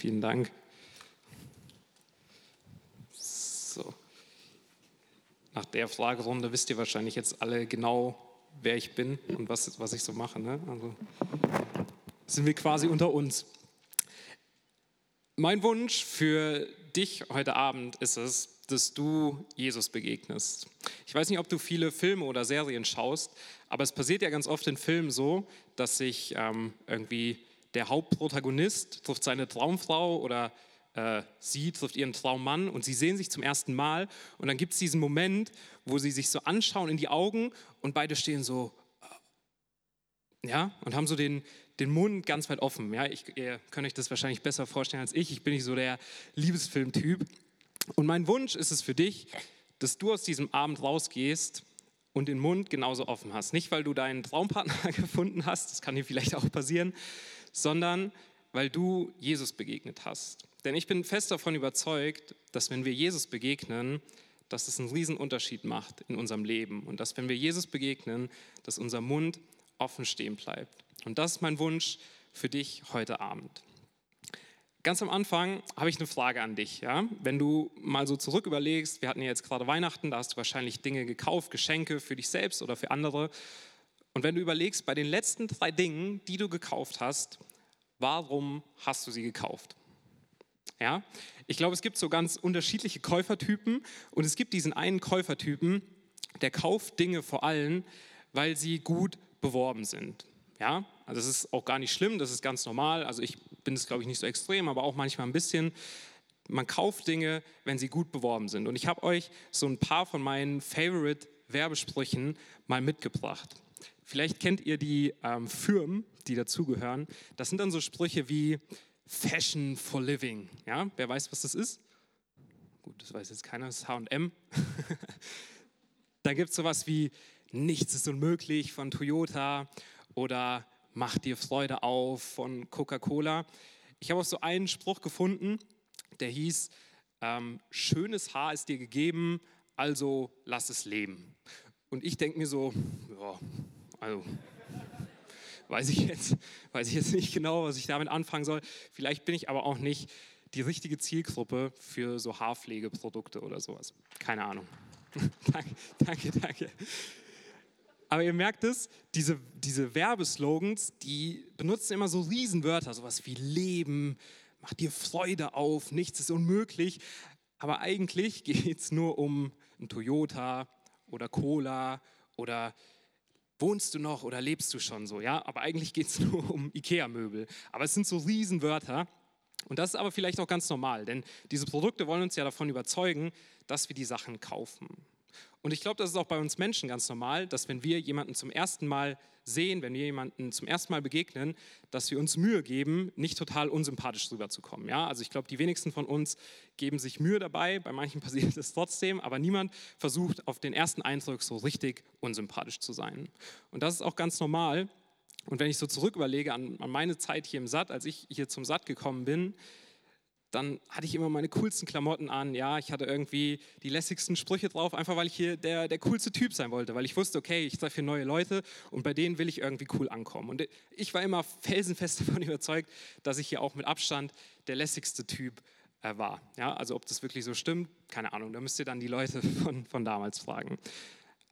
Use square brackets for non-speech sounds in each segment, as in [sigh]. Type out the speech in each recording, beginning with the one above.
Vielen Dank. So. Nach der Fragerunde wisst ihr wahrscheinlich jetzt alle genau, wer ich bin und was, was ich so mache. Ne? Also sind wir quasi unter uns. Mein Wunsch für dich heute Abend ist es, dass du Jesus begegnest. Ich weiß nicht, ob du viele Filme oder Serien schaust, aber es passiert ja ganz oft in Filmen so, dass sich ähm, irgendwie der Hauptprotagonist trifft seine Traumfrau oder äh, sie trifft ihren Traummann und sie sehen sich zum ersten Mal und dann gibt es diesen Moment, wo sie sich so anschauen in die Augen und beide stehen so, äh, ja, und haben so den, den Mund ganz weit offen. Ja, ich, ihr könnt euch das wahrscheinlich besser vorstellen als ich. Ich bin nicht so der Liebesfilmtyp. Und mein Wunsch ist es für dich, dass du aus diesem Abend rausgehst und den Mund genauso offen hast. Nicht, weil du deinen Traumpartner [laughs] gefunden hast, das kann dir vielleicht auch passieren, sondern weil du Jesus begegnet hast. Denn ich bin fest davon überzeugt, dass wenn wir Jesus begegnen, dass es einen riesen Unterschied macht in unserem Leben und dass wenn wir Jesus begegnen, dass unser Mund offen stehen bleibt. Und das ist mein Wunsch für dich heute Abend. Ganz am Anfang habe ich eine Frage an dich. Ja? Wenn du mal so zurück überlegst, wir hatten ja jetzt gerade Weihnachten, da hast du wahrscheinlich Dinge gekauft, Geschenke für dich selbst oder für andere. Und wenn du überlegst, bei den letzten drei Dingen, die du gekauft hast, warum hast du sie gekauft? Ja? Ich glaube, es gibt so ganz unterschiedliche Käufertypen und es gibt diesen einen Käufertypen, der kauft Dinge vor allem, weil sie gut beworben sind. Ja, also das ist auch gar nicht schlimm, das ist ganz normal. Also ich bin es, glaube ich, nicht so extrem, aber auch manchmal ein bisschen. Man kauft Dinge, wenn sie gut beworben sind. Und ich habe euch so ein paar von meinen Favorite Werbesprüchen mal mitgebracht. Vielleicht kennt ihr die ähm, Firmen, die dazugehören. Das sind dann so Sprüche wie Fashion for Living. Ja, wer weiß, was das ist? Gut, das weiß jetzt keiner, das ist HM. [laughs] da gibt es sowas wie Nichts ist unmöglich von Toyota oder Mach dir Freude auf von Coca-Cola. Ich habe auch so einen Spruch gefunden, der hieß, ähm, schönes Haar ist dir gegeben, also lass es leben. Und ich denke mir so, ja, also weiß ich, jetzt, weiß ich jetzt nicht genau, was ich damit anfangen soll. Vielleicht bin ich aber auch nicht die richtige Zielgruppe für so Haarpflegeprodukte oder sowas. Keine Ahnung. [laughs] danke, danke, danke. Aber ihr merkt es, diese, diese Werbeslogans, die benutzen immer so Riesenwörter, sowas wie Leben, mach dir Freude auf, nichts ist unmöglich. Aber eigentlich [laughs] geht es nur um ein Toyota oder Cola oder wohnst du noch oder lebst du schon so, ja? Aber eigentlich geht es [laughs] nur um Ikea-Möbel. Aber es sind so Riesenwörter. Und das ist aber vielleicht auch ganz normal, denn diese Produkte wollen uns ja davon überzeugen, dass wir die Sachen kaufen. Und ich glaube, das ist auch bei uns Menschen ganz normal, dass wenn wir jemanden zum ersten Mal sehen, wenn wir jemanden zum ersten Mal begegnen, dass wir uns Mühe geben, nicht total unsympathisch rüberzukommen. Ja? Also ich glaube, die wenigsten von uns geben sich Mühe dabei, bei manchen [laughs] passiert es trotzdem, aber niemand versucht auf den ersten Eindruck so richtig unsympathisch zu sein. Und das ist auch ganz normal. Und wenn ich so zurück überlege an, an meine Zeit hier im Satt, als ich hier zum Satt gekommen bin, dann hatte ich immer meine coolsten Klamotten an. Ja, ich hatte irgendwie die lässigsten Sprüche drauf, einfach weil ich hier der, der coolste Typ sein wollte, weil ich wusste, okay, ich treffe hier neue Leute und bei denen will ich irgendwie cool ankommen. Und ich war immer felsenfest [laughs] davon überzeugt, dass ich hier auch mit Abstand der lässigste Typ äh, war. Ja, also ob das wirklich so stimmt, keine Ahnung, da müsst ihr dann die Leute [laughs] von, von damals fragen.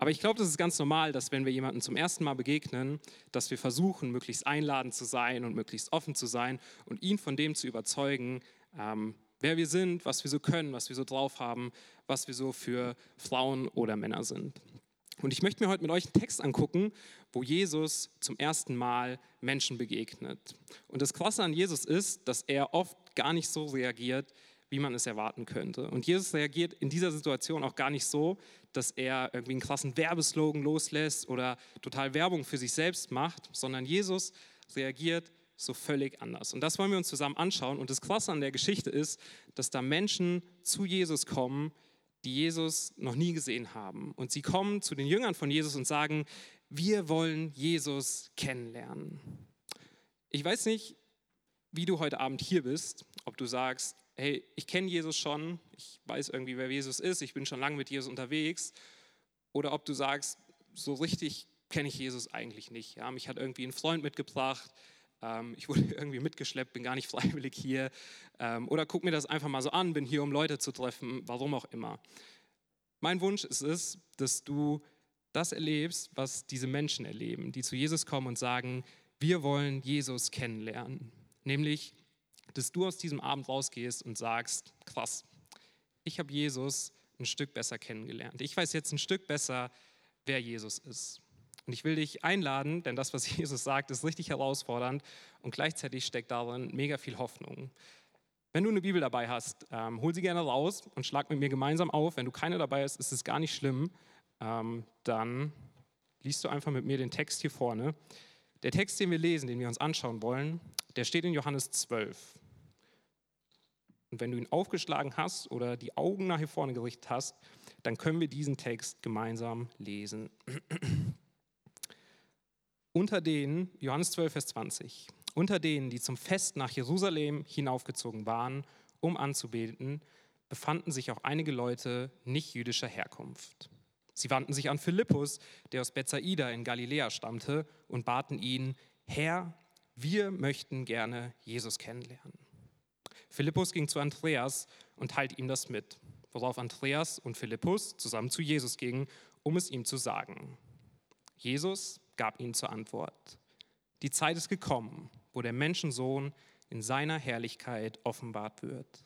Aber ich glaube, das ist ganz normal, dass wenn wir jemandem zum ersten Mal begegnen, dass wir versuchen, möglichst einladend zu sein und möglichst offen zu sein und ihn von dem zu überzeugen, ähm, wer wir sind, was wir so können, was wir so drauf haben, was wir so für Frauen oder Männer sind. Und ich möchte mir heute mit euch einen Text angucken, wo Jesus zum ersten Mal Menschen begegnet. Und das Krasse an Jesus ist, dass er oft gar nicht so reagiert, wie man es erwarten könnte. Und Jesus reagiert in dieser Situation auch gar nicht so, dass er irgendwie einen krassen Werbeslogan loslässt oder total Werbung für sich selbst macht, sondern Jesus reagiert so völlig anders. Und das wollen wir uns zusammen anschauen. Und das Krasse an der Geschichte ist, dass da Menschen zu Jesus kommen, die Jesus noch nie gesehen haben. Und sie kommen zu den Jüngern von Jesus und sagen, wir wollen Jesus kennenlernen. Ich weiß nicht, wie du heute Abend hier bist, ob du sagst, hey, ich kenne Jesus schon, ich weiß irgendwie, wer Jesus ist, ich bin schon lange mit Jesus unterwegs, oder ob du sagst, so richtig kenne ich Jesus eigentlich nicht. Ja, mich hat irgendwie ein Freund mitgebracht, ähm, ich wurde [laughs] irgendwie mitgeschleppt, bin gar nicht [laughs] freiwillig hier. Ähm, oder guck mir das einfach mal so an, bin hier, um Leute zu treffen, warum auch immer. Mein Wunsch ist es, dass du das erlebst, was diese Menschen erleben, die zu Jesus kommen und sagen, wir wollen Jesus kennenlernen. Nämlich, dass du aus diesem Abend rausgehst und sagst, krass, ich habe Jesus ein Stück besser kennengelernt. Ich weiß jetzt ein Stück besser, wer Jesus ist. Und ich will dich einladen, denn das, was [laughs] Jesus sagt, ist richtig herausfordernd und gleichzeitig steckt darin mega viel Hoffnung. Wenn du eine Bibel dabei hast, ähm, hol sie gerne raus und schlag mit mir gemeinsam auf. Wenn du keine dabei hast, ist es gar nicht schlimm. Ähm, dann liest du einfach mit mir den Text hier vorne. Der Text, den wir lesen, den wir uns anschauen wollen, der steht in Johannes 12. Und wenn du ihn aufgeschlagen hast oder die Augen nach hier vorne gerichtet hast, dann können wir diesen Text gemeinsam lesen. [clears throat] unter denen, Johannes 12, Vers 20, unter denen, die zum Fest nach Jerusalem hinaufgezogen waren, um anzubeten, befanden sich auch einige Leute nicht jüdischer Herkunft. Sie wandten sich an Philippus, der aus Bethsaida in Galiläa stammte, und baten ihn, Herr, wir möchten gerne Jesus kennenlernen. Philippus ging zu Andreas und teilte ihm das mit, worauf Andreas und Philippus zusammen zu Jesus gingen, um es ihm zu sagen. Jesus gab ihnen zur Antwort, die Zeit ist gekommen, wo der Menschensohn in seiner Herrlichkeit offenbart wird.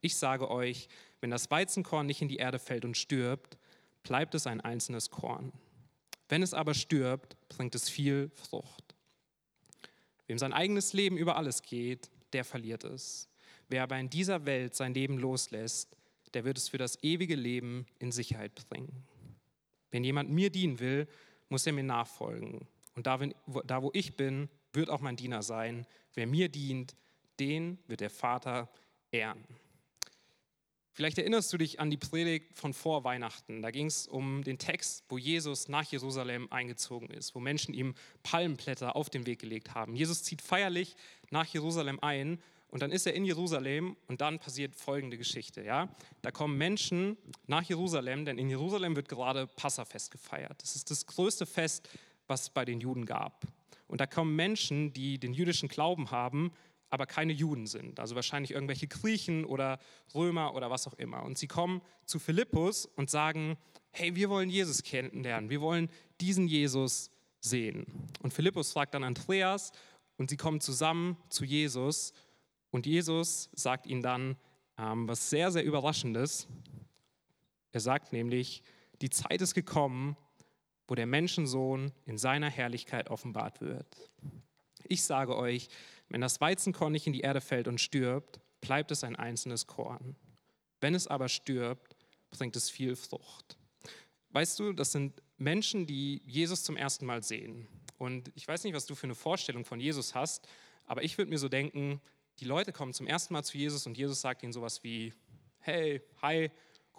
Ich sage euch, wenn das Weizenkorn nicht in die Erde fällt und stirbt, bleibt es ein einzelnes Korn. Wenn es aber stirbt, bringt es viel Frucht. Wem sein eigenes Leben über alles geht, der verliert es. Wer aber in dieser Welt sein Leben loslässt, der wird es für das ewige Leben in Sicherheit bringen. Wenn jemand mir dienen will, muss er mir nachfolgen. Und da, da wo ich bin, wird auch mein Diener sein. Wer mir dient, den wird der Vater ehren. Vielleicht erinnerst du dich an die Predigt von vor Weihnachten. Da ging es um den Text, wo Jesus nach Jerusalem eingezogen ist, wo Menschen ihm Palmenblätter auf den Weg gelegt haben. Jesus zieht feierlich nach Jerusalem ein und dann ist er in Jerusalem und dann passiert folgende Geschichte. Ja? Da kommen Menschen nach Jerusalem, denn in Jerusalem wird gerade Passafest gefeiert. Das ist das größte Fest, was es bei den Juden gab. Und da kommen Menschen, die den jüdischen Glauben haben, aber keine Juden sind. Also wahrscheinlich irgendwelche Griechen oder Römer oder was auch immer. Und sie kommen zu Philippus und sagen, hey, wir wollen Jesus kennenlernen, wir wollen diesen Jesus sehen. Und Philippus fragt dann Andreas und sie kommen zusammen zu Jesus und Jesus sagt ihnen dann ähm, was sehr, sehr Überraschendes. Er sagt nämlich, die Zeit ist gekommen, wo der Menschensohn in seiner Herrlichkeit offenbart wird. Ich sage euch, wenn das Weizenkorn nicht in die Erde fällt und stirbt, bleibt es ein einzelnes Korn. Wenn es aber stirbt, bringt es viel Frucht. Weißt du, das sind Menschen, die Jesus zum ersten Mal sehen. Und ich weiß nicht, was du für eine Vorstellung von Jesus hast, aber ich würde mir so denken, die Leute kommen zum ersten Mal zu Jesus und Jesus sagt ihnen sowas wie, hey, hi,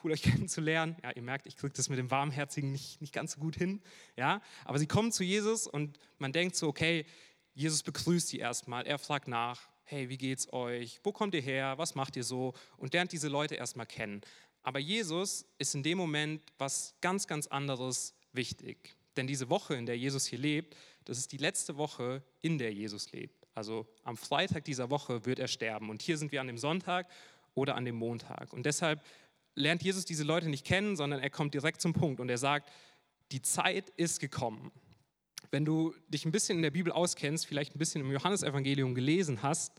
cool euch [laughs] kennenzulernen. Ja, ihr merkt, ich kriege das mit dem Warmherzigen nicht, nicht ganz so gut hin. Ja, aber sie kommen zu Jesus und man denkt so, okay, Jesus begrüßt sie erstmal. Er fragt nach, hey, wie geht's euch? Wo kommt ihr her? Was macht ihr so? Und lernt diese Leute erstmal kennen. Aber Jesus ist in dem Moment was ganz, ganz anderes wichtig. Denn diese Woche, in der Jesus hier lebt, das ist die letzte Woche, in der Jesus lebt. Also am Freitag dieser Woche wird er sterben. Und hier sind wir an dem Sonntag oder an dem Montag. Und deshalb lernt Jesus diese Leute nicht kennen, sondern er kommt direkt zum Punkt und er sagt, die Zeit ist gekommen. Wenn du dich ein bisschen in der Bibel auskennst, vielleicht ein bisschen im Johannesevangelium gelesen hast,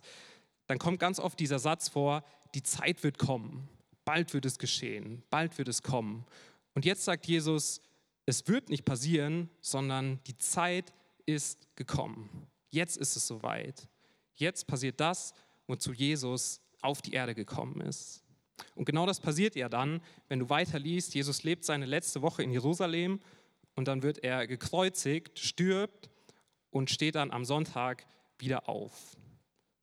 dann kommt ganz oft dieser Satz vor, die Zeit wird kommen, bald wird es geschehen, bald wird es kommen. Und jetzt sagt Jesus, es wird nicht passieren, sondern die Zeit ist gekommen. Jetzt ist es soweit. Jetzt passiert das, wozu Jesus auf die Erde gekommen ist. Und genau das passiert ja dann, wenn du weiterliest, Jesus lebt seine letzte Woche in Jerusalem und dann wird er gekreuzigt, stirbt und steht dann am Sonntag wieder auf.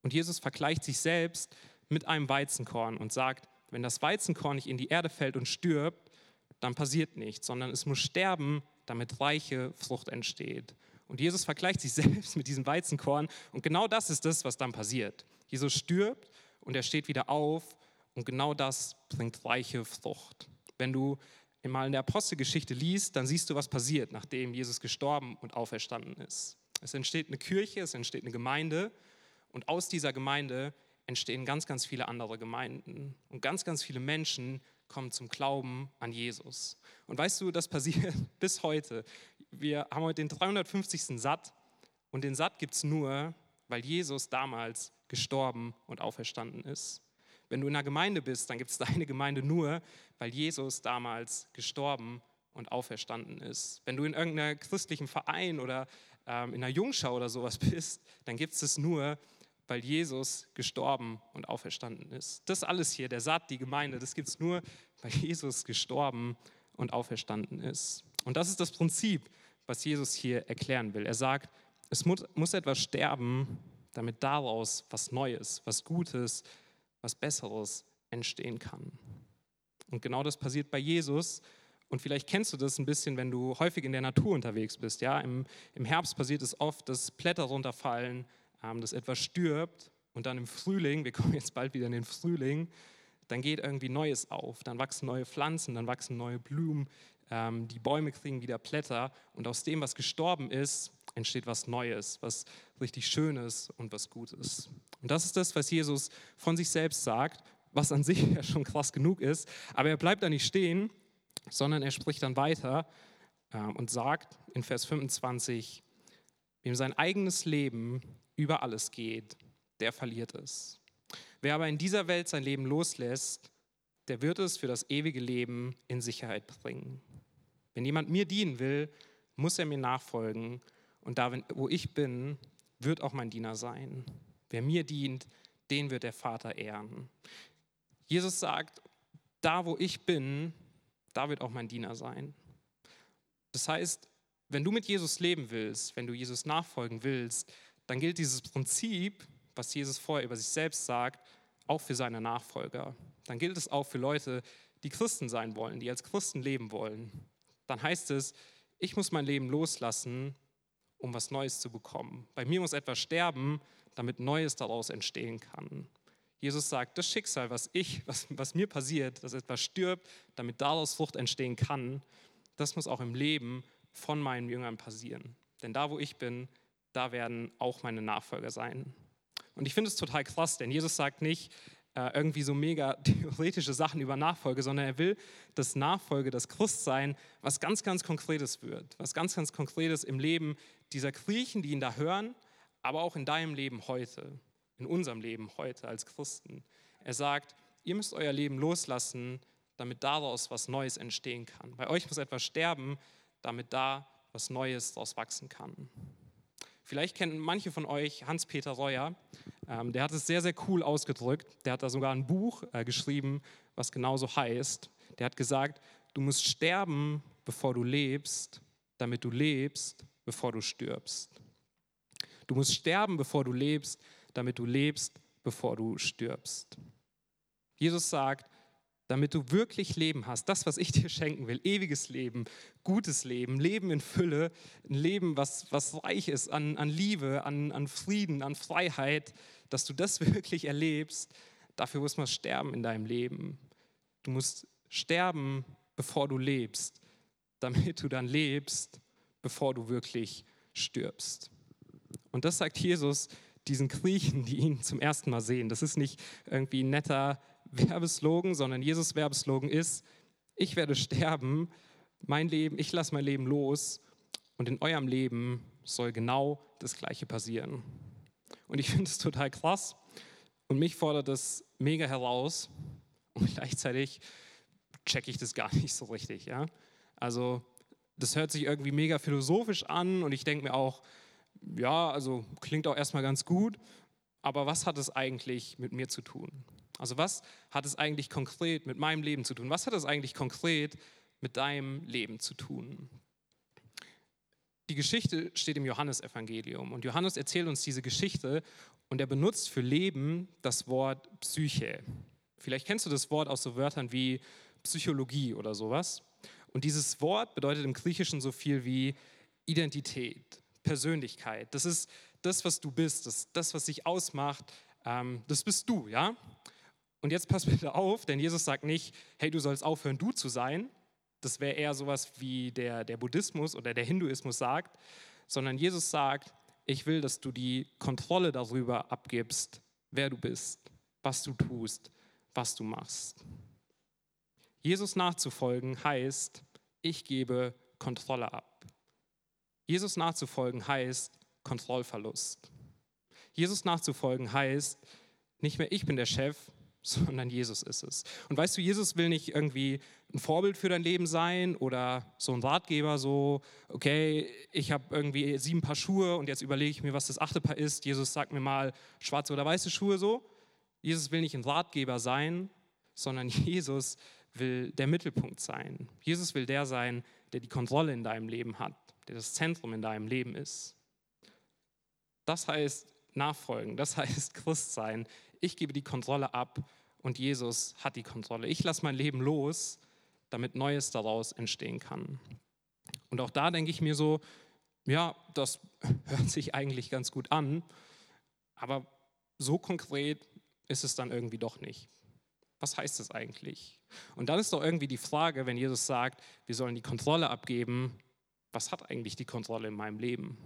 Und Jesus vergleicht sich selbst mit einem Weizenkorn und sagt, wenn das Weizenkorn nicht in die Erde fällt und stirbt, dann passiert nichts, sondern es muss sterben, damit reiche Frucht entsteht. Und Jesus vergleicht sich [laughs] selbst mit diesem Weizenkorn. Und genau das ist das, was dann passiert. Jesus stirbt und er steht wieder auf. Und genau das bringt reiche Frucht. Wenn du mal in der Apostelgeschichte liest, dann siehst du, was passiert, nachdem Jesus gestorben und auferstanden ist. Es entsteht eine Kirche, es entsteht eine Gemeinde und aus dieser Gemeinde entstehen ganz, ganz viele andere Gemeinden und ganz, ganz viele Menschen kommen zum Glauben an Jesus. Und weißt du, das passiert [laughs] bis heute. Wir haben heute den 350. Satt und den Satt gibt es nur, weil Jesus damals gestorben und auferstanden ist. Wenn du in einer Gemeinde bist, dann gibt es [laughs] deine Gemeinde nur, weil Jesus damals gestorben und auferstanden ist. Wenn du in irgendeinem christlichen Verein oder ähm, in einer Jungschau oder sowas [laughs] bist, dann gibt es es nur, weil Jesus gestorben und auferstanden ist. Das alles hier, der Saat, die Gemeinde, das gibt es nur, weil Jesus gestorben und auferstanden ist. Und das ist das Prinzip, was Jesus hier erklären will. Er sagt, es muss, muss etwas sterben, damit daraus was Neues, was Gutes, was Besseres entstehen kann. Und genau das passiert bei Jesus. Und vielleicht kennst du das ein bisschen, wenn du häufig in der Natur unterwegs bist. Ja? Im, Im Herbst passiert es oft, dass Blätter runterfallen, ähm, dass etwas stirbt und dann im Frühling, wir [laughs] kommen jetzt bald wieder in den Frühling, dann geht irgendwie Neues auf, dann wachsen neue Pflanzen, dann wachsen neue Blumen, ähm, die Bäume kriegen wieder Blätter und aus dem, was gestorben ist, entsteht was Neues, was richtig Schönes und was Gutes. Und das ist das, was Jesus von sich selbst sagt, was an sich [laughs] ja schon krass genug ist, aber er bleibt da nicht stehen, sondern er spricht dann weiter äh, und sagt in Vers 25, wem sein eigenes Leben über alles geht, der verliert es. Wer aber in dieser Welt sein Leben loslässt, der wird es für das ewige Leben in Sicherheit bringen. Wenn jemand mir dienen will, muss er mir nachfolgen. Und da, wo ich bin, wird auch mein Diener sein. Wer mir dient, den wird der Vater ehren. Jesus sagt, da wo ich bin, da wird auch mein Diener sein. Das heißt, wenn du mit Jesus leben willst, wenn du Jesus nachfolgen willst, dann gilt dieses Prinzip, was Jesus vorher über sich selbst sagt, auch für seine Nachfolger. Dann gilt es auch für Leute, die Christen sein wollen, die als Christen leben wollen. Dann heißt es, ich muss mein Leben loslassen, um was Neues zu bekommen. Bei mir muss etwas sterben, damit Neues daraus entstehen kann. Jesus sagt, das Schicksal, was ich, was, was mir passiert, dass etwas stirbt, damit daraus Frucht entstehen kann, das muss auch im Leben von meinen Jüngern passieren. Denn da, wo ich bin, da werden auch meine Nachfolger sein. Und ich finde es total krass, denn Jesus sagt nicht äh, irgendwie so mega [laughs] theoretische Sachen über Nachfolge, sondern er will, dass Nachfolge, das Christsein, was ganz, ganz Konkretes wird, was ganz, ganz Konkretes im Leben dieser Griechen, die ihn da hören, aber auch in deinem Leben heute, in unserem Leben heute als Christen. Er sagt, ihr müsst euer Leben loslassen, damit daraus was Neues entstehen kann. Bei euch muss etwas sterben, damit da was Neues daraus wachsen kann. Vielleicht kennen manche von euch Hans-Peter Reuer. Ähm, der hat es sehr, sehr cool ausgedrückt. Der hat da sogar ein Buch äh, geschrieben, was genauso heißt. Der hat gesagt, du musst sterben, bevor du lebst, damit du lebst, bevor du stirbst. Du musst sterben, bevor du lebst, damit du lebst, bevor du stirbst. Jesus sagt, damit du wirklich Leben hast, das, was ich dir [laughs] schenken will, ewiges Leben, gutes Leben, Leben in Fülle, ein Leben, was, was reich ist an, an Liebe, an, an Frieden, an Freiheit, dass du das [laughs] wirklich erlebst, dafür muss man sterben in deinem Leben. Du musst sterben, bevor du lebst, [laughs] damit du dann lebst, bevor du wirklich stirbst. Und das sagt Jesus diesen Griechen, die ihn zum ersten Mal sehen. Das ist nicht irgendwie ein netter Werbeslogan, sondern Jesus Werbeslogan ist, ich werde sterben, mein Leben, ich lasse mein Leben los und in eurem Leben soll genau das Gleiche passieren. Und ich finde es total krass und mich fordert das mega heraus und gleichzeitig checke ich das gar [laughs] nicht so richtig. Ja? Also das hört sich irgendwie mega philosophisch an und ich denke mir auch, ja, also klingt auch erstmal ganz gut, aber was hat es eigentlich mit mir zu tun? Also was hat es eigentlich konkret mit meinem Leben zu tun? Was hat es eigentlich konkret mit deinem Leben zu tun? Die Geschichte steht im Johannesevangelium und Johannes erzählt uns diese Geschichte und er benutzt für Leben das Wort Psyche. Vielleicht kennst du das Wort aus so Wörtern wie Psychologie oder sowas. Und dieses Wort bedeutet im Griechischen so viel wie Identität, Persönlichkeit. Das ist das, was du bist, das, das was dich ausmacht, ähm, das bist du, ja? Und jetzt pass bitte auf, denn Jesus sagt nicht, hey, du sollst aufhören, du zu sein. Das wäre eher sowas wie der, der Buddhismus oder der Hinduismus sagt, sondern Jesus sagt, ich will, dass du die Kontrolle darüber abgibst, wer du bist, was du tust, was du machst. Jesus nachzufolgen heißt, ich gebe Kontrolle ab. Jesus nachzufolgen heißt Kontrollverlust. Jesus nachzufolgen heißt, nicht mehr ich bin der Chef, [laughs] sondern Jesus ist es. Und weißt du, Jesus will nicht irgendwie ein Vorbild für dein Leben sein oder so ein Ratgeber, so, okay, ich habe irgendwie sieben Paar Schuhe und jetzt überlege ich mir, was das achte Paar ist. Jesus sagt mir mal schwarze oder weiße Schuhe so. Jesus will nicht ein Ratgeber sein, sondern [laughs] Jesus will der Mittelpunkt sein. Jesus will der sein, der die Kontrolle in deinem Leben hat, der das Zentrum in deinem Leben ist. Das heißt nachfolgen, das [laughs] heißt Christ sein. Ich gebe die Kontrolle ab und Jesus hat die Kontrolle. Ich lasse mein Leben los, damit Neues daraus entstehen kann. Und auch da denke ich mir so, ja, das [laughs] hört sich eigentlich ganz gut an, aber so konkret ist es dann irgendwie doch nicht. Was heißt das eigentlich? Und dann ist doch irgendwie die Frage, wenn Jesus sagt, wir sollen die Kontrolle abgeben, was hat eigentlich die Kontrolle in meinem Leben?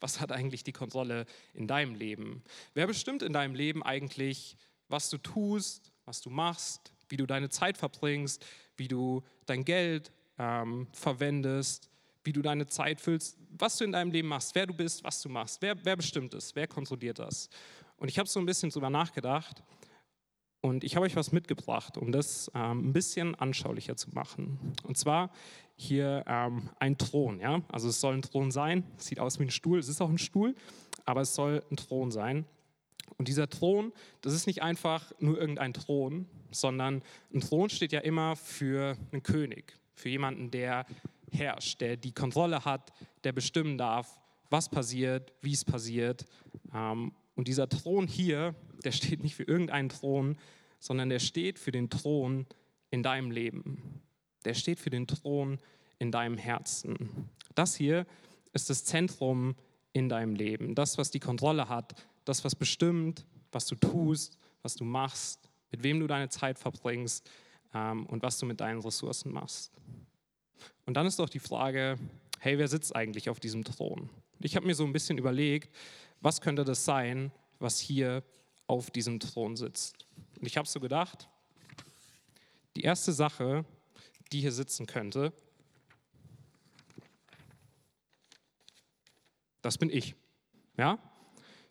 Was hat eigentlich die Kontrolle in deinem Leben? Wer bestimmt in deinem Leben eigentlich, was du tust, was du machst, wie du deine Zeit verbringst, wie du dein Geld ähm, verwendest, wie du deine Zeit füllst, was du in deinem Leben machst, wer du bist, was du machst. Wer, wer bestimmt es? Wer kontrolliert das? Und ich habe so ein bisschen drüber nachgedacht und ich habe euch was mitgebracht, um das ähm, ein bisschen anschaulicher zu machen. Und zwar hier ähm, ein Thron. Ja? Also es soll ein Thron sein, sieht aus wie ein Stuhl, es ist auch ein Stuhl, aber es soll ein Thron sein. Und dieser Thron, das ist nicht einfach nur irgendein Thron, sondern ein Thron steht ja immer für einen König, für jemanden, der herrscht, der die Kontrolle hat, der bestimmen darf, was passiert, wie es passiert. Ähm, und dieser Thron hier, der steht nicht für irgendeinen Thron, sondern der steht für den Thron in deinem Leben. Der steht für den Thron in deinem Herzen. Das hier ist das Zentrum in deinem Leben. Das, was die Kontrolle hat, das, was bestimmt, was du tust, was du machst, mit wem du deine Zeit verbringst ähm, und was du mit deinen Ressourcen machst. Und dann ist doch die Frage, hey, wer sitzt eigentlich auf diesem Thron? Ich habe mir so ein bisschen überlegt, was könnte das sein, was hier auf diesem Thron sitzt. Und ich habe so gedacht, die erste Sache, die hier sitzen könnte, das bin ich. Ja?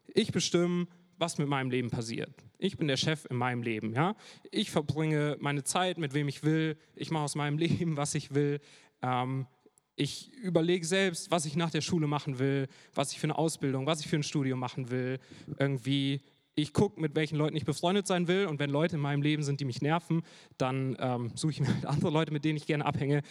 Ich bestimme, was mit meinem Leben passiert. Ich bin der Chef in meinem Leben. Ja? Ich verbringe meine Zeit mit wem ich will. Ich mache aus meinem [laughs] Leben, was ich will. Ähm, ich überlege selbst, was ich nach der Schule machen will, was ich für eine Ausbildung, was ich für ein Studium machen will. Irgendwie, ich gucke, mit welchen Leuten ich befreundet sein will. Und wenn Leute in meinem Leben sind, die mich nerven, dann ähm, suche ich mir halt [laughs] andere Leute, mit denen ich gerne abhänge.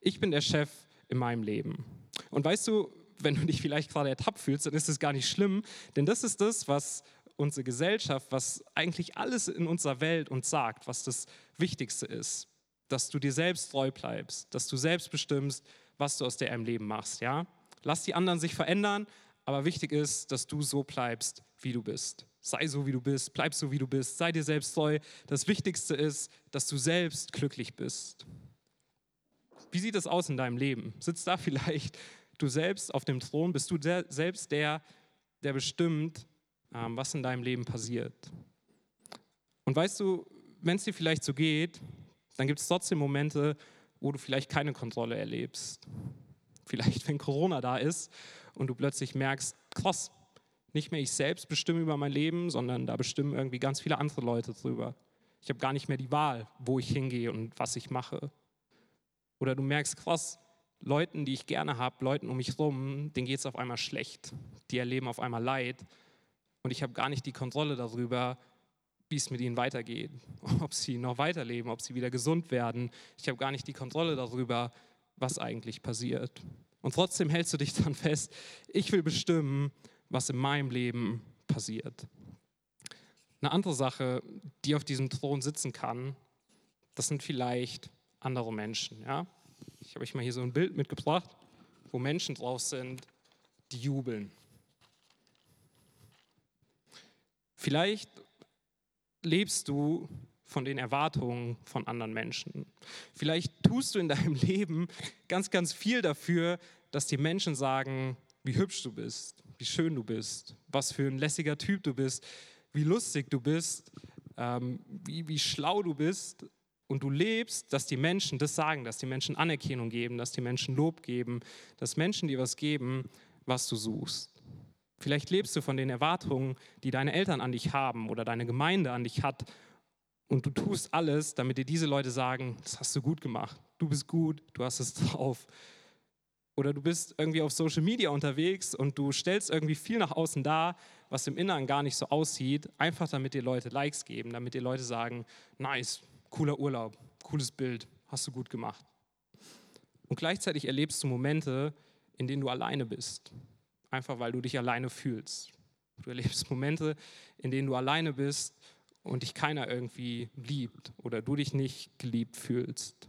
Ich bin der Chef in meinem Leben. Und weißt du, wenn du dich vielleicht gerade ertappt fühlst, dann ist das gar nicht schlimm, denn das ist das, was unsere Gesellschaft, was eigentlich alles in unserer Welt uns sagt, was das Wichtigste ist, dass du dir selbst treu bleibst, dass du selbst bestimmst, was du aus deinem Leben machst. Ja? Lass die anderen sich verändern, aber wichtig ist, dass du so bleibst, wie du bist. Sei so, wie du bist, bleib so, wie du bist, sei dir selbst treu. Das Wichtigste ist, dass du selbst glücklich bist. Wie sieht es aus in deinem Leben? Sitzt da [laughs] vielleicht du selbst auf dem Thron? Bist du der, selbst der, der bestimmt, ähm, was in deinem Leben passiert? Und weißt du, wenn es dir vielleicht so geht, dann gibt es trotzdem Momente, wo du vielleicht keine Kontrolle erlebst. Vielleicht, wenn Corona da ist und du plötzlich merkst, krass, nicht mehr ich selbst bestimme über mein Leben, sondern da bestimmen irgendwie ganz viele andere Leute drüber. Ich habe gar nicht mehr die Wahl, wo ich hingehe und was ich mache. Oder du merkst, krass, Leuten, die ich gerne habe, Leuten um mich herum, denen geht es auf einmal schlecht. Die erleben auf einmal Leid. Und ich habe gar nicht die Kontrolle darüber, wie es mit ihnen weitergeht, [laughs] ob sie noch weiterleben, ob sie wieder gesund werden. Ich habe gar nicht die Kontrolle darüber, was eigentlich passiert. Und trotzdem hältst du dich [laughs] dann fest, ich will bestimmen, was in meinem Leben passiert. Eine andere Sache, die auf diesem Thron sitzen kann, das sind vielleicht andere Menschen. Ja? Ich habe euch mal hier so ein Bild mitgebracht, wo Menschen drauf sind, die jubeln. Vielleicht lebst du von den Erwartungen von anderen Menschen. Vielleicht tust du in deinem [laughs] Leben ganz, ganz viel dafür, dass die Menschen sagen, wie hübsch du bist, wie schön du bist, was für ein lässiger Typ du bist, wie lustig du bist, ähm, wie, wie schlau du bist und du lebst, dass die Menschen das sagen, dass die Menschen Anerkennung geben, dass die Menschen Lob geben, dass Menschen dir was geben, was du suchst. Vielleicht lebst du von den Erwartungen, die deine Eltern an dich haben oder deine Gemeinde an dich hat und du tust alles, damit dir diese Leute sagen, das hast du gut gemacht, du bist gut, du hast es [laughs] drauf. Oder du bist irgendwie auf Social Media unterwegs und du stellst irgendwie viel nach außen dar, was im Inneren gar nicht so aussieht, einfach damit dir Leute Likes geben, damit dir Leute sagen, nice, cooler Urlaub, cooles Bild, hast du gut gemacht. Und gleichzeitig erlebst du Momente, in denen du alleine bist, einfach weil du dich alleine fühlst. Du erlebst Momente, in denen du alleine bist und dich keiner irgendwie liebt oder du dich nicht geliebt fühlst.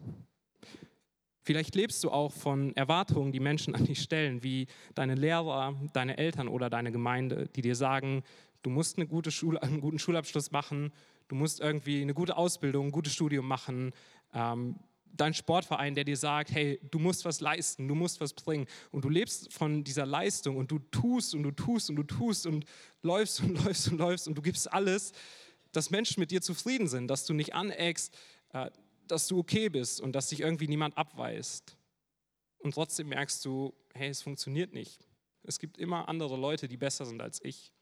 Vielleicht lebst du auch von Erwartungen, die Menschen an dich stellen, wie deine Lehrer, deine Eltern oder deine Gemeinde, die dir sagen, du musst eine gute Schule, einen guten Schulabschluss machen, du musst irgendwie eine gute Ausbildung, ein gutes Studium machen. Ähm, dein Sportverein, der dir sagt, hey, du musst was leisten, du musst was bringen. Und du lebst von dieser Leistung und du tust und du tust und du tust und läufst und [laughs] läufst und läufst und du gibst alles, dass Menschen mit dir zufrieden sind, dass du nicht aneckst, äh, dass du okay bist und dass dich irgendwie niemand abweist. Und trotzdem merkst du, hey, es funktioniert nicht. Es gibt immer andere Leute, die besser sind als ich.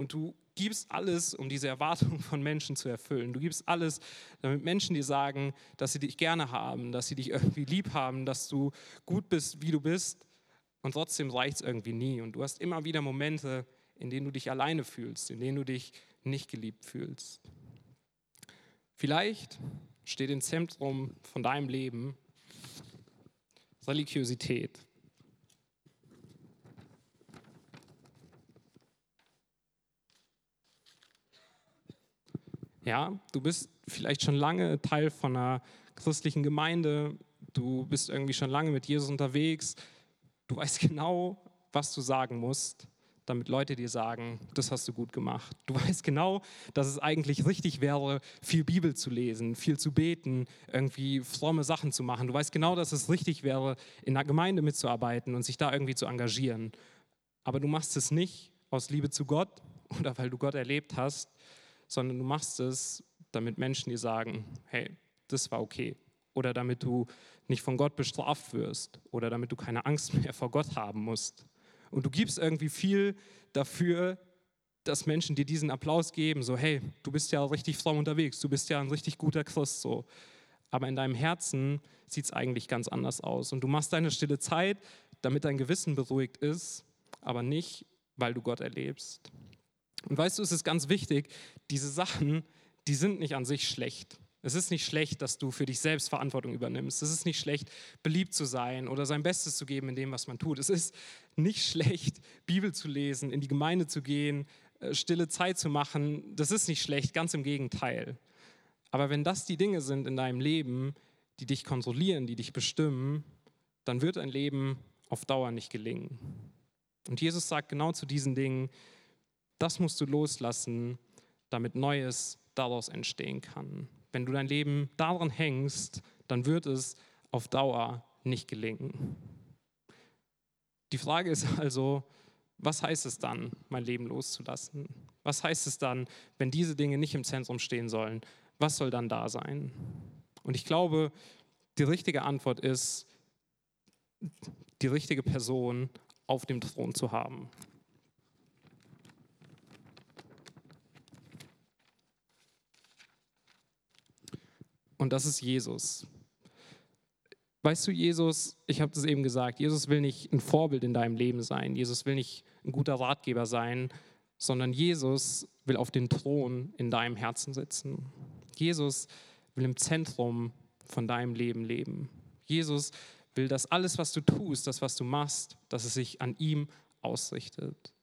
Und du gibst alles, um diese Erwartungen [laughs] von Menschen zu erfüllen. Du gibst alles, damit Menschen dir sagen, dass sie dich gerne haben, dass sie dich irgendwie lieb haben, dass du gut bist, wie du bist. Und trotzdem reicht es irgendwie nie. Und du hast immer wieder Momente, in denen du dich alleine fühlst, in denen du dich nicht geliebt fühlst. Vielleicht steht im Zentrum von deinem Leben Religiosität. Ja, du bist vielleicht schon lange Teil von einer christlichen Gemeinde, du bist irgendwie schon lange mit Jesus unterwegs, du weißt [laughs] genau, was du sagen musst, damit Leute dir sagen, das hast du gut gemacht. Du [laughs] weißt genau, dass es eigentlich richtig wäre, viel Bibel zu lesen, viel zu beten, irgendwie fromme Sachen zu machen. Du weißt genau, dass es richtig wäre, in der Gemeinde mitzuarbeiten und sich da irgendwie zu engagieren. Aber du machst es nicht aus Liebe zu Gott [laughs] oder weil du Gott erlebt hast, sondern du machst es, damit Menschen dir sagen, hey, das war okay. Oder damit du nicht von Gott bestraft wirst oder damit du keine Angst mehr vor Gott haben musst. Und du gibst irgendwie viel dafür, dass Menschen dir diesen Applaus geben, so hey, du bist ja richtig fromm unterwegs, du bist ja ein richtig guter Christ, so. Aber in deinem Herzen sieht es eigentlich ganz anders aus. Und du machst deine stille Zeit, damit dein Gewissen beruhigt ist, aber nicht, weil du Gott erlebst. Und weißt du, es ist ganz wichtig, diese Sachen, die sind nicht an sich schlecht. Es ist nicht schlecht, dass du für dich selbst Verantwortung übernimmst. Es ist nicht schlecht, beliebt zu sein oder sein Bestes zu geben in dem, was man tut. Es ist nicht schlecht, Bibel zu lesen, in die Gemeinde zu gehen, äh, stille Zeit zu machen. Das ist nicht schlecht, ganz im Gegenteil. Aber wenn das die Dinge sind in deinem Leben, die dich kontrollieren, die dich bestimmen, dann wird ein Leben auf Dauer nicht gelingen. Und Jesus sagt genau zu diesen Dingen, das musst du loslassen, damit Neues daraus entstehen kann wenn du dein Leben daran hängst, dann wird es auf Dauer nicht gelingen. Die Frage ist also, was heißt es dann, mein Leben loszulassen? Was heißt es dann, wenn diese Dinge nicht im Zentrum stehen sollen? Was soll dann da sein? Und ich glaube, die richtige Antwort ist, die richtige Person auf dem Thron zu haben. Und das ist Jesus. Weißt du, Jesus, ich habe das eben gesagt, Jesus will nicht ein Vorbild in deinem Leben sein. Jesus will nicht ein guter Ratgeber sein, sondern Jesus will auf dem Thron in deinem Herzen sitzen. Jesus will im Zentrum von deinem Leben leben. Jesus will, dass alles, was du tust, das, was du machst, dass es sich an ihm ausrichtet.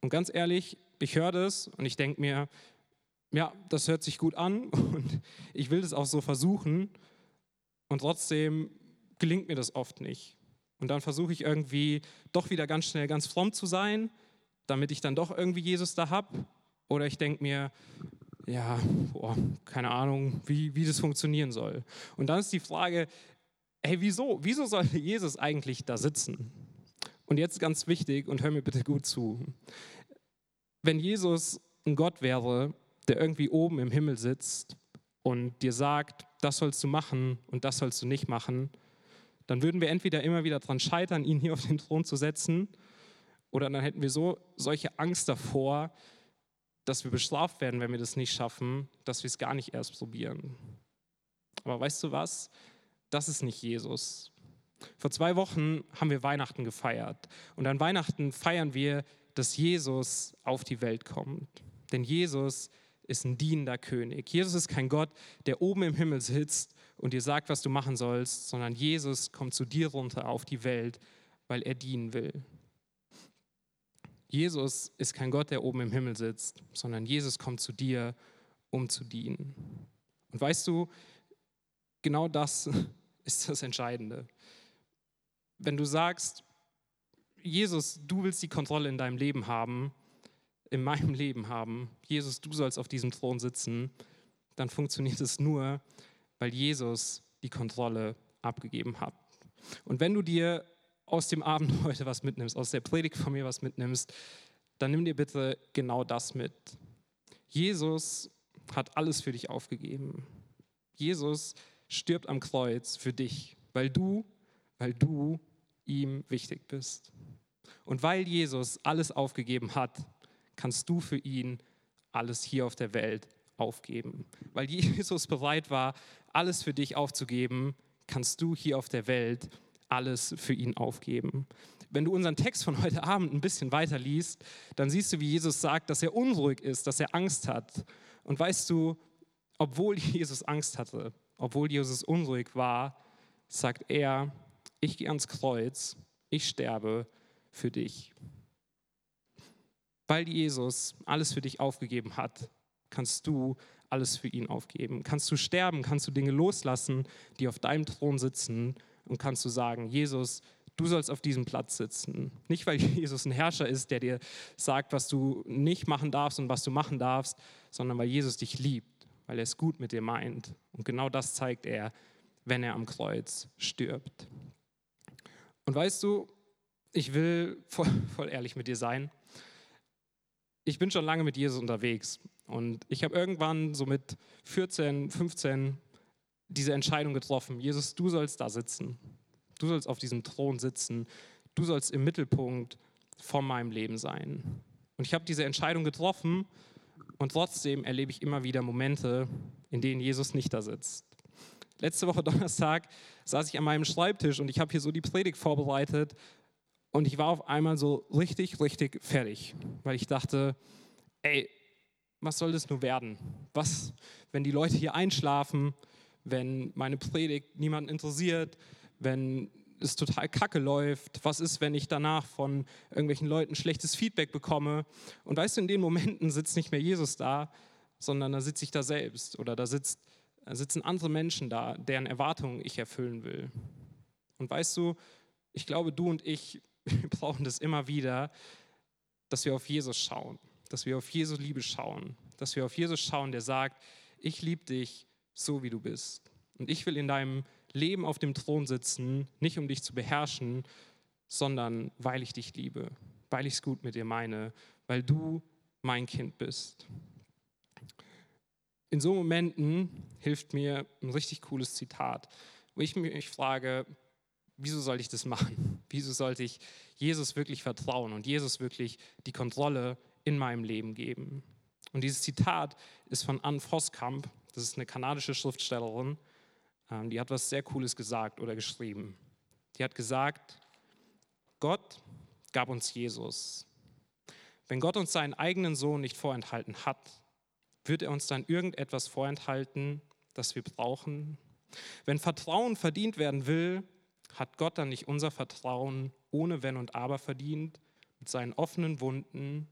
Und ganz ehrlich, ich höre das und ich denke mir, ja, das hört sich gut an [laughs] und ich will das auch so versuchen und trotzdem gelingt mir das oft nicht. Und dann versuche ich irgendwie doch wieder ganz schnell ganz fromm zu sein, damit ich dann doch irgendwie Jesus da habe. Oder ich denke mir, ja, boah, keine Ahnung, wie, wie das funktionieren soll. Und dann ist die Frage, hey, wieso? Wieso sollte Jesus eigentlich da sitzen? Und jetzt ganz wichtig und hör mir bitte gut zu. Wenn Jesus ein Gott wäre, der irgendwie oben im Himmel sitzt und dir sagt, das sollst du machen und das sollst du nicht machen, dann würden wir entweder immer wieder daran scheitern, ihn hier auf den Thron zu setzen, oder dann hätten wir so solche Angst davor, dass wir bestraft werden, wenn wir das nicht schaffen, dass wir es gar nicht erst probieren. Aber weißt du was? Das ist nicht Jesus. Vor zwei Wochen haben wir Weihnachten gefeiert. Und an Weihnachten feiern wir, dass Jesus auf die Welt kommt. Denn Jesus ist ein dienender König. Jesus ist kein Gott, der oben im Himmel sitzt und dir sagt, was du machen sollst, sondern Jesus kommt zu dir runter auf die Welt, weil er dienen will. Jesus ist kein Gott, der oben im Himmel sitzt, sondern Jesus kommt zu dir, um zu dienen. Und weißt du, genau das [laughs] ist das Entscheidende. Wenn du sagst, Jesus, du willst die Kontrolle in deinem Leben haben, in meinem Leben haben, Jesus, du sollst auf diesem Thron sitzen, dann funktioniert es nur, weil Jesus die Kontrolle abgegeben hat. Und wenn du dir aus dem Abend [laughs] heute was mitnimmst, aus der Predigt von mir was mitnimmst, dann nimm dir bitte genau das mit. Jesus hat alles für dich aufgegeben. Jesus stirbt am Kreuz für dich, weil du, weil du ihm wichtig bist. Und weil Jesus alles aufgegeben hat, kannst du für ihn alles hier auf der Welt aufgeben. Weil Jesus [laughs] bereit war, alles für dich aufzugeben, kannst du hier auf der Welt alles für ihn aufgeben. Wenn du unseren Text von heute Abend ein bisschen weiter liest, dann siehst du, wie Jesus sagt, dass er unruhig ist, dass er Angst hat. Und weißt du, obwohl [laughs] Jesus Angst hatte, obwohl Jesus unruhig war, sagt er, ich gehe ans Kreuz, ich sterbe für dich. Weil Jesus alles für dich aufgegeben hat, kannst du alles für ihn aufgeben. Kannst du sterben, kannst du Dinge loslassen, die auf deinem Thron sitzen und kannst du sagen, Jesus, du sollst auf diesem Platz sitzen. Nicht, weil [laughs] Jesus ein Herrscher ist, der dir sagt, was du nicht machen darfst und was du machen darfst, sondern weil Jesus dich liebt, weil er es gut mit dir meint. Und genau das zeigt er, wenn er am Kreuz stirbt. Und weißt du, ich will voll, [laughs] voll ehrlich mit dir sein. Ich bin schon lange mit Jesus unterwegs und ich habe irgendwann so mit 14, 15 diese Entscheidung getroffen. Jesus, du sollst da sitzen. Du sollst auf diesem Thron sitzen. Du sollst im Mittelpunkt von meinem Leben sein. Und ich habe diese Entscheidung getroffen und trotzdem erlebe ich immer wieder Momente, in denen Jesus nicht da sitzt. Letzte Woche [laughs] Donnerstag saß ich an meinem Schreibtisch und ich habe hier so die Predigt vorbereitet und ich war auf einmal so richtig, richtig fertig, weil ich dachte, ey, was soll das nur werden? Was, wenn die Leute hier einschlafen? wenn meine Predigt niemanden interessiert, wenn es total kacke läuft? Was ist, wenn ich danach von irgendwelchen Leuten schlechtes Feedback bekomme? Und weißt du, in den Momenten sitzt nicht mehr Jesus da, sondern da sitze ich da selbst oder da, sitzt, da sitzen andere Menschen da, deren Erwartungen ich erfüllen will. Und weißt du, ich glaube, du und ich wir brauchen das immer wieder, dass wir auf Jesus schauen, dass wir auf Jesu Liebe schauen, dass wir auf Jesus schauen, der sagt, ich liebe dich so wie du bist. Und ich will in deinem Leben auf dem Thron sitzen, nicht um dich zu beherrschen, sondern weil ich dich liebe, weil ich es gut mit dir meine, weil du mein Kind bist. In so Momenten hilft mir ein richtig cooles Zitat, wo ich mich frage, wieso soll ich das machen? [laughs] Wieso sollte ich Jesus wirklich vertrauen und Jesus wirklich die Kontrolle in meinem Leben geben? Und dieses Zitat ist von Anne Voskamp das ist eine kanadische Schriftstellerin, ähm, die hat was sehr Cooles gesagt oder geschrieben. Die hat gesagt, Gott gab uns Jesus. Wenn Gott uns seinen eigenen Sohn nicht vorenthalten hat, wird er uns dann irgendetwas vorenthalten, das wir brauchen? Wenn Vertrauen verdient werden will, hat Gott dann nicht unser Vertrauen ohne Wenn und Aber verdient, mit seinen offenen Wunden,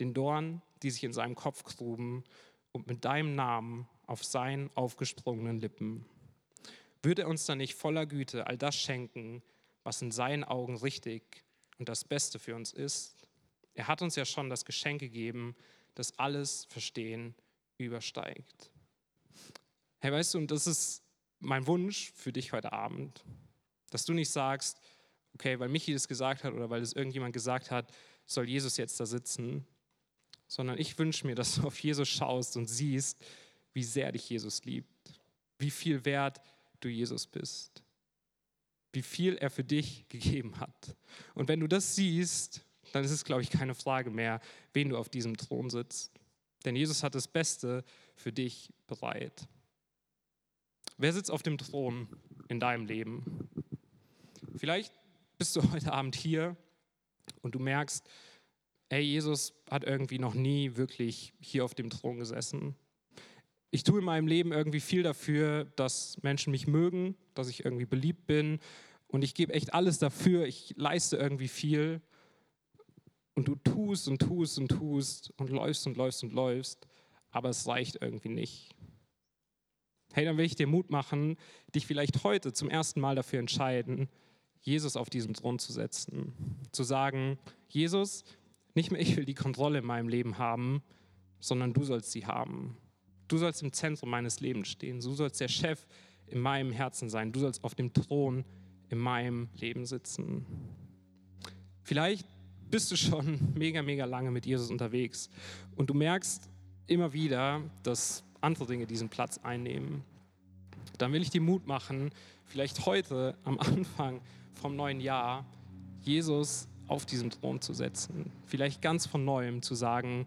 den Dorn, die sich in seinem Kopf gruben und mit deinem Namen auf seinen aufgesprungenen Lippen. Würde er uns dann nicht voller Güte all das schenken, was in seinen Augen richtig und das Beste für uns ist? Er hat uns ja schon das Geschenk gegeben, das alles Verstehen übersteigt. Hey, weißt du, und das ist mein Wunsch für dich heute Abend, dass du nicht sagst, okay, weil Michi das gesagt hat oder weil es irgendjemand gesagt hat, soll Jesus jetzt da sitzen, sondern ich wünsche mir, dass du auf Jesus schaust und siehst, wie sehr dich Jesus liebt, wie viel wert du Jesus bist, wie viel er für dich gegeben hat. Und wenn du das siehst, dann ist es, glaube ich, keine Frage mehr, wen du auf diesem Thron sitzt. Denn Jesus hat das Beste für dich bereit. Wer sitzt auf dem Thron in deinem Leben? Vielleicht bist du [laughs] heute Abend hier und du merkst, ey, Jesus hat irgendwie noch nie wirklich hier auf dem Thron gesessen. Ich tue in meinem Leben irgendwie viel dafür, dass Menschen mich mögen, dass ich irgendwie beliebt bin und ich gebe echt alles dafür, ich leiste irgendwie viel und du tust und tust und tust und läufst und läufst und läufst, aber es reicht irgendwie nicht. Hey, dann will ich dir Mut machen, dich vielleicht heute zum ersten Mal dafür entscheiden, Jesus auf diesen Thron zu setzen. Zu sagen, Jesus, nicht mehr ich will die Kontrolle in meinem Leben haben, sondern du sollst sie haben. Du sollst im Zentrum meines Lebens stehen. Du sollst der Chef in meinem Herzen sein. Du sollst auf dem Thron in meinem Leben sitzen. Vielleicht bist du schon [laughs] mega, mega lange mit Jesus unterwegs und du merkst immer wieder, dass andere Dinge diesen Platz einnehmen. Dann will ich dir Mut machen, vielleicht heute am Anfang vom neuen Jahr Jesus auf diesen Thron zu setzen. Vielleicht ganz von neuem zu sagen,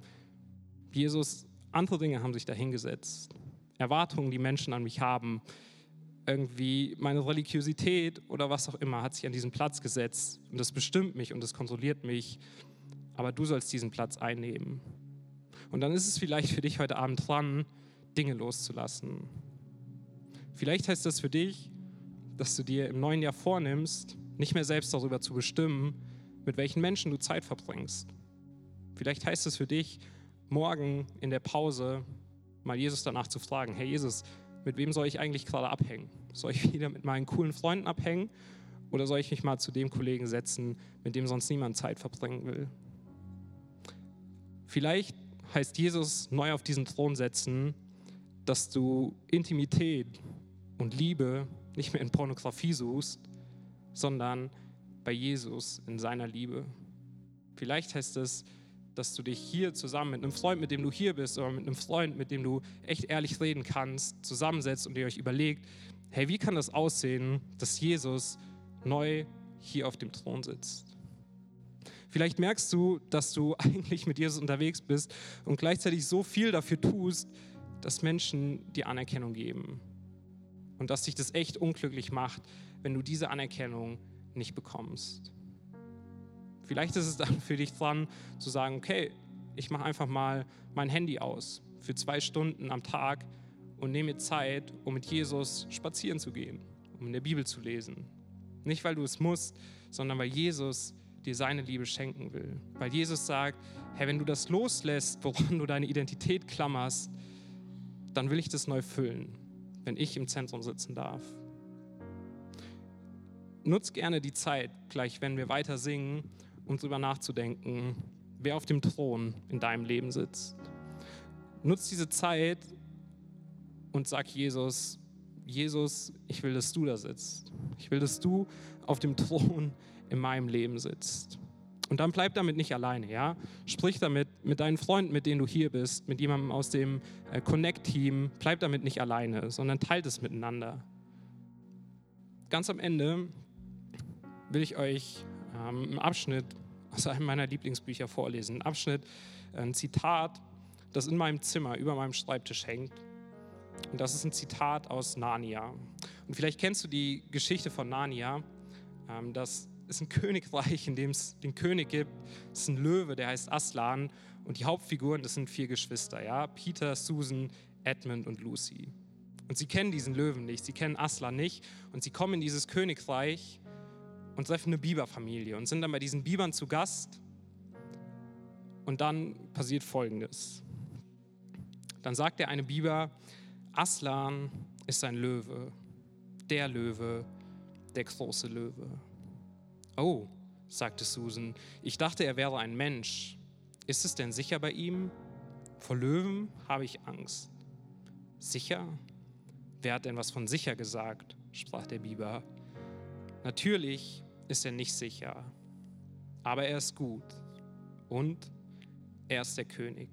Jesus, andere Dinge haben sich dahingesetzt. Erwartungen, die Menschen an mich haben, irgendwie meine Religiosität oder was auch immer hat sich an diesen Platz gesetzt und das bestimmt mich und das kontrolliert mich, aber du sollst diesen Platz einnehmen. Und dann ist es vielleicht für dich heute Abend dran, Dinge loszulassen. Vielleicht heißt das für dich, dass du dir im neuen Jahr vornimmst, nicht mehr selbst darüber zu bestimmen, mit welchen Menschen du Zeit verbringst. Vielleicht heißt es für dich, morgen in der Pause mal Jesus danach zu fragen, Herr Jesus, mit wem soll ich eigentlich gerade abhängen? Soll ich wieder mit meinen coolen Freunden abhängen oder soll ich mich mal zu dem Kollegen setzen, mit dem sonst niemand Zeit verbringen will? Vielleicht heißt Jesus neu auf diesen Thron setzen, dass du Intimität und Liebe nicht mehr in Pornografie suchst, sondern bei Jesus in seiner Liebe. Vielleicht heißt es, dass du dich hier zusammen mit einem Freund, mit dem du hier bist, oder mit einem Freund, mit dem du echt ehrlich reden kannst, zusammensetzt und ihr euch überlegt, hey, wie kann das aussehen, dass Jesus neu hier auf dem Thron sitzt? Vielleicht merkst du, dass du [laughs] eigentlich mit Jesus unterwegs bist und gleichzeitig so viel dafür tust, dass Menschen dir Anerkennung geben. Und dass dich das echt unglücklich macht, wenn du diese Anerkennung nicht bekommst. Vielleicht ist es dann für dich dran zu sagen, okay, ich mache einfach mal mein Handy aus für zwei Stunden am Tag und nehme mir Zeit, um mit Jesus spazieren zu gehen, um in der Bibel zu lesen. Nicht, weil du es musst, sondern weil Jesus dir seine Liebe schenken will. Weil Jesus sagt, Herr, wenn du das loslässt, woran du deine Identität klammerst, dann will ich das neu füllen, wenn ich im Zentrum sitzen darf. Nutz gerne die Zeit, gleich wenn wir weiter singen, um darüber nachzudenken, wer auf dem Thron in deinem Leben sitzt. Nutz diese Zeit und sag Jesus, Jesus, ich will, dass du da sitzt. Ich will, dass du auf dem Thron in meinem Leben sitzt. Und dann bleib damit nicht alleine, ja? Sprich damit mit deinen Freunden, mit denen du hier bist, mit jemandem aus dem äh, Connect-Team. Bleib damit nicht alleine, sondern teilt es miteinander. Ganz am Ende will ich euch ähm, einen Abschnitt aus einem meiner Lieblingsbücher vorlesen. Ein Abschnitt, ein Zitat, das in meinem Zimmer über meinem Schreibtisch hängt. Und das ist ein Zitat aus Narnia. Und vielleicht kennst du die Geschichte von Narnia. Ähm, das ist ein [laughs] Königreich, in dem es den König gibt. Es ist ein Löwe, der heißt Aslan. Und die Hauptfiguren, das sind vier Geschwister, ja? Peter, Susan, Edmund und Lucy. Und sie kennen diesen Löwen nicht, sie kennen Aslan nicht. Und sie kommen in dieses Königreich und treffen eine Biberfamilie und sind dann bei diesen Bibern zu Gast. Und dann passiert Folgendes. Dann sagt der eine Biber, Aslan ist ein Löwe, der Löwe, der große Löwe. Oh, sagte Susan, ich dachte, er wäre ein Mensch. Ist es denn sicher bei ihm? Vor Löwen habe ich Angst. Sicher? Wer hat denn was von sicher gesagt? sprach der Biber. Natürlich ist er nicht sicher. Aber er ist gut und er ist der König.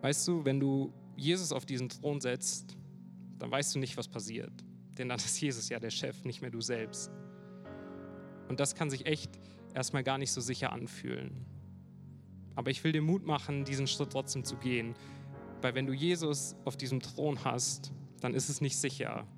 Weißt du, wenn du Jesus auf diesen Thron setzt, dann weißt du nicht, was passiert. Denn dann [laughs] ist Jesus ja der Chef, nicht mehr du selbst. Und das kann sich echt erstmal gar nicht so sicher anfühlen. Aber ich will dir Mut machen, diesen Schritt trotzdem zu gehen. Weil wenn du Jesus auf diesem Thron hast, dann ist es nicht sicher.